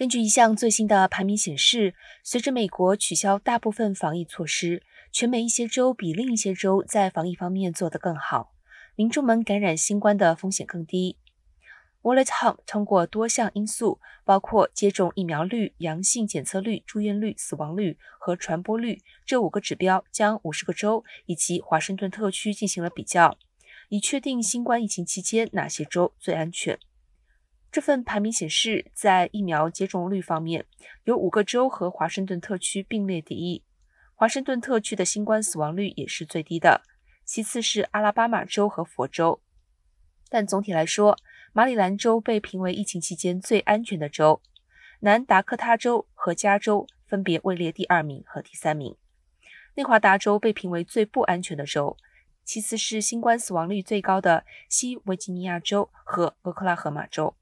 根据一项最新的排名显示，随着美国取消大部分防疫措施，全美一些州比另一些州在防疫方面做得更好，民众们感染新冠的风险更低。Wallet Hub 通过多项因素，包括接种疫苗率、阳性检测率、住院率、死亡率和传播率这五个指标，将五十个州以及华盛顿特区进行了比较，以确定新冠疫情期间哪些州最安全。这份排名显示，在疫苗接种率方面，有五个州和华盛顿特区并列第一。华盛顿特区的新冠死亡率也是最低的，其次是阿拉巴马州和佛州。但总体来说，马里兰州被评为疫情期间最安全的州，南达科他州和加州分别位列第二名和第三名。内华达州被评为最不安全的州，其次是新冠死亡率最高的西维吉尼亚州和俄克拉荷马州。